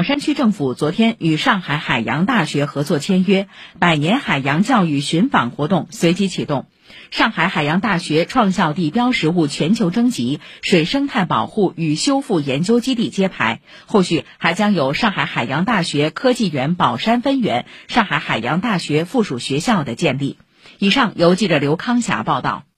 宝山区政府昨天与上海海洋大学合作签约百年海洋教育寻访活动随即启动。上海海洋大学创校地标实物全球征集水生态保护与修复研究基地揭牌。后续还将有上海海洋大学科技园宝山分园上海海洋大学附属学校的建立。以上由记者刘康霞报道。